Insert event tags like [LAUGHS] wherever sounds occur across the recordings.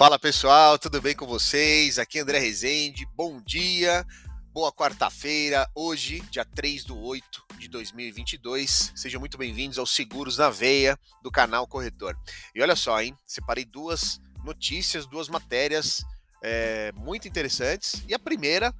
Fala pessoal, tudo bem com vocês? Aqui é André Rezende, bom dia, boa quarta-feira, hoje, dia 3 do 8 de 2022. Sejam muito bem-vindos aos Seguros na Veia do canal Corretor. E olha só, hein? Separei duas notícias, duas matérias é, muito interessantes. E a primeira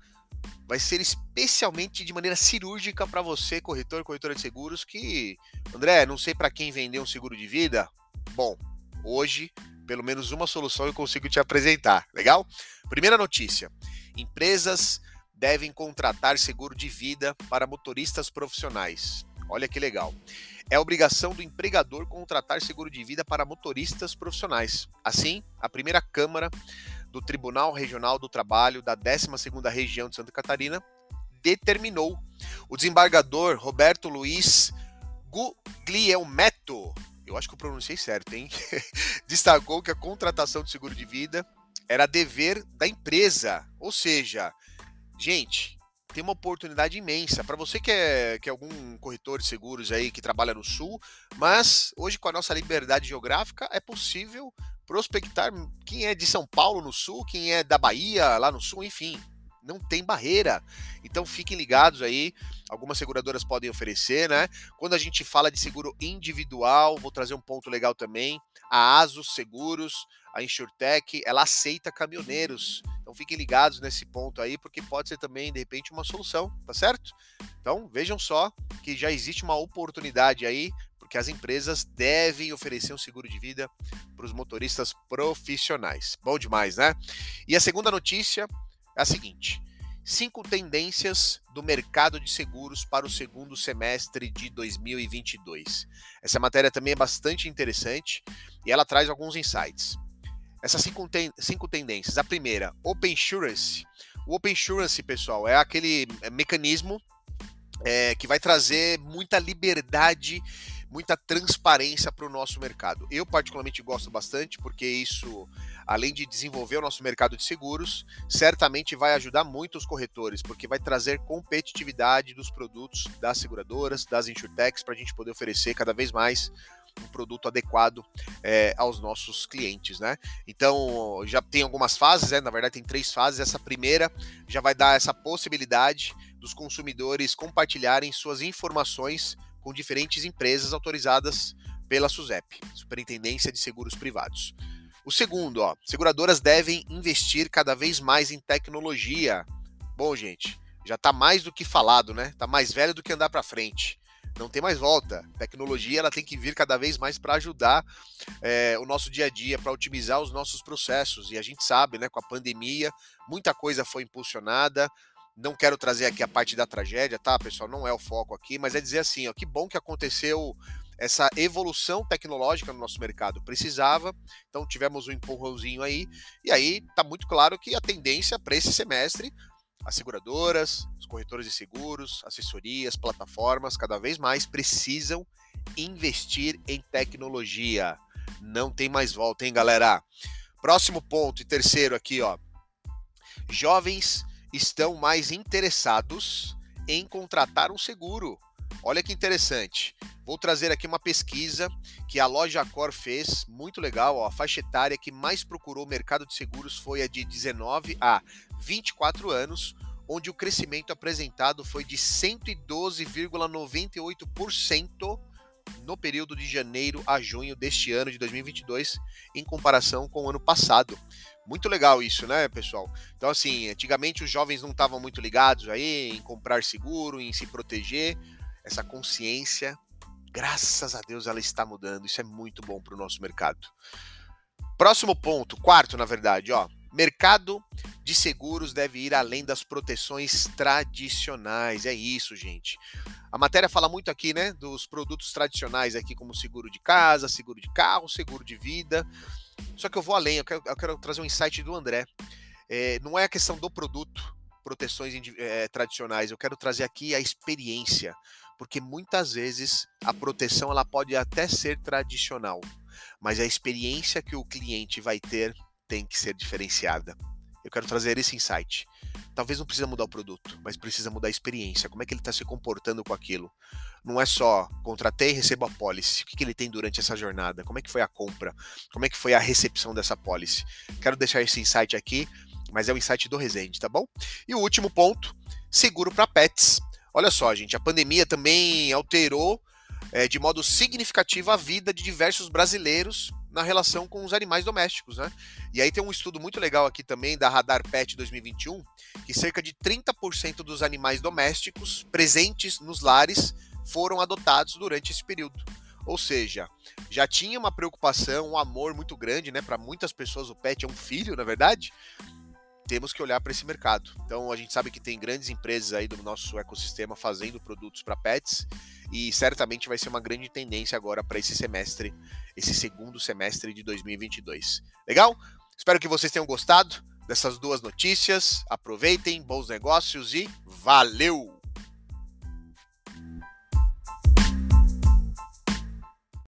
vai ser especialmente de maneira cirúrgica para você, corretor, corretora de seguros, que, André, não sei para quem vender um seguro de vida. Bom, hoje pelo menos uma solução eu consigo te apresentar. Legal? Primeira notícia: empresas devem contratar seguro de vida para motoristas profissionais. Olha que legal. É obrigação do empregador contratar seguro de vida para motoristas profissionais. Assim, a primeira Câmara do Tribunal Regional do Trabalho da 12ª Região de Santa Catarina determinou. O desembargador Roberto Luiz Guglielmetto eu acho que eu pronunciei certo, hein? [LAUGHS] Destacou que a contratação de seguro de vida era dever da empresa. Ou seja, gente, tem uma oportunidade imensa. Para você que é, que é algum corretor de seguros aí que trabalha no Sul, mas hoje com a nossa liberdade geográfica é possível prospectar quem é de São Paulo no Sul, quem é da Bahia lá no Sul, enfim não tem barreira. Então fiquem ligados aí, algumas seguradoras podem oferecer, né? Quando a gente fala de seguro individual, vou trazer um ponto legal também. A Asus Seguros, a InsurTech, ela aceita caminhoneiros. Então fiquem ligados nesse ponto aí, porque pode ser também, de repente, uma solução, tá certo? Então vejam só que já existe uma oportunidade aí, porque as empresas devem oferecer um seguro de vida para os motoristas profissionais. Bom demais, né? E a segunda notícia é a seguinte: cinco tendências do mercado de seguros para o segundo semestre de 2022. Essa matéria também é bastante interessante e ela traz alguns insights. Essas cinco, ten cinco tendências. A primeira, Open Insurance. O Open Insurance, pessoal, é aquele mecanismo é, que vai trazer muita liberdade muita transparência para o nosso mercado. Eu, particularmente, gosto bastante, porque isso, além de desenvolver o nosso mercado de seguros, certamente vai ajudar muito os corretores, porque vai trazer competitividade dos produtos das seguradoras, das insurtechs, para a gente poder oferecer cada vez mais um produto adequado é, aos nossos clientes, né? Então já tem algumas fases, né? Na verdade tem três fases. Essa primeira já vai dar essa possibilidade dos consumidores compartilharem suas informações com diferentes empresas autorizadas pela SUSEP, Superintendência de Seguros Privados. O segundo, ó, seguradoras devem investir cada vez mais em tecnologia. Bom, gente, já está mais do que falado, né? Está mais velho do que andar para frente. Não tem mais volta. tecnologia ela tem que vir cada vez mais para ajudar é, o nosso dia a dia, para otimizar os nossos processos. E a gente sabe, né, com a pandemia, muita coisa foi impulsionada, não quero trazer aqui a parte da tragédia, tá, pessoal? Não é o foco aqui, mas é dizer assim, ó, que bom que aconteceu essa evolução tecnológica no nosso mercado. Precisava, então tivemos um empurrãozinho aí, e aí tá muito claro que a tendência para esse semestre, as seguradoras, os corretores de seguros, assessorias, plataformas, cada vez mais precisam investir em tecnologia. Não tem mais volta, hein, galera? Próximo ponto e terceiro aqui, ó. Jovens estão mais interessados em contratar um seguro. Olha que interessante. Vou trazer aqui uma pesquisa que a loja Cor fez, muito legal. Ó, a faixa etária que mais procurou o mercado de seguros foi a de 19 a 24 anos, onde o crescimento apresentado foi de 112,98% no período de janeiro a junho deste ano de 2022, em comparação com o ano passado. Muito legal isso, né, pessoal? Então, assim, antigamente os jovens não estavam muito ligados aí em comprar seguro, em se proteger. Essa consciência, graças a Deus, ela está mudando. Isso é muito bom para o nosso mercado. Próximo ponto, quarto, na verdade, ó. Mercado de seguros deve ir além das proteções tradicionais. É isso, gente. A matéria fala muito aqui, né, dos produtos tradicionais aqui, como seguro de casa, seguro de carro, seguro de vida. Só que eu vou além, eu quero, eu quero trazer um insight do André. É, não é a questão do produto, proteções é, tradicionais, eu quero trazer aqui a experiência, porque muitas vezes a proteção ela pode até ser tradicional, mas a experiência que o cliente vai ter tem que ser diferenciada. Eu quero trazer esse insight. Talvez não precisa mudar o produto, mas precisa mudar a experiência. Como é que ele está se comportando com aquilo? não é só contratei, recebo a policy. O que, que ele tem durante essa jornada? Como é que foi a compra? Como é que foi a recepção dessa policy? Quero deixar esse insight aqui, mas é o insight do Resende, tá bom? E o último ponto, seguro para pets. Olha só, gente, a pandemia também alterou é, de modo significativo a vida de diversos brasileiros na relação com os animais domésticos, né? E aí tem um estudo muito legal aqui também da Radar Pet 2021, que cerca de 30% dos animais domésticos presentes nos lares foram adotados durante esse período. Ou seja, já tinha uma preocupação, um amor muito grande, né? Para muitas pessoas o pet é um filho, na verdade. Temos que olhar para esse mercado. Então a gente sabe que tem grandes empresas aí do nosso ecossistema fazendo produtos para pets e certamente vai ser uma grande tendência agora para esse semestre, esse segundo semestre de 2022. Legal? Espero que vocês tenham gostado dessas duas notícias. Aproveitem, bons negócios e valeu!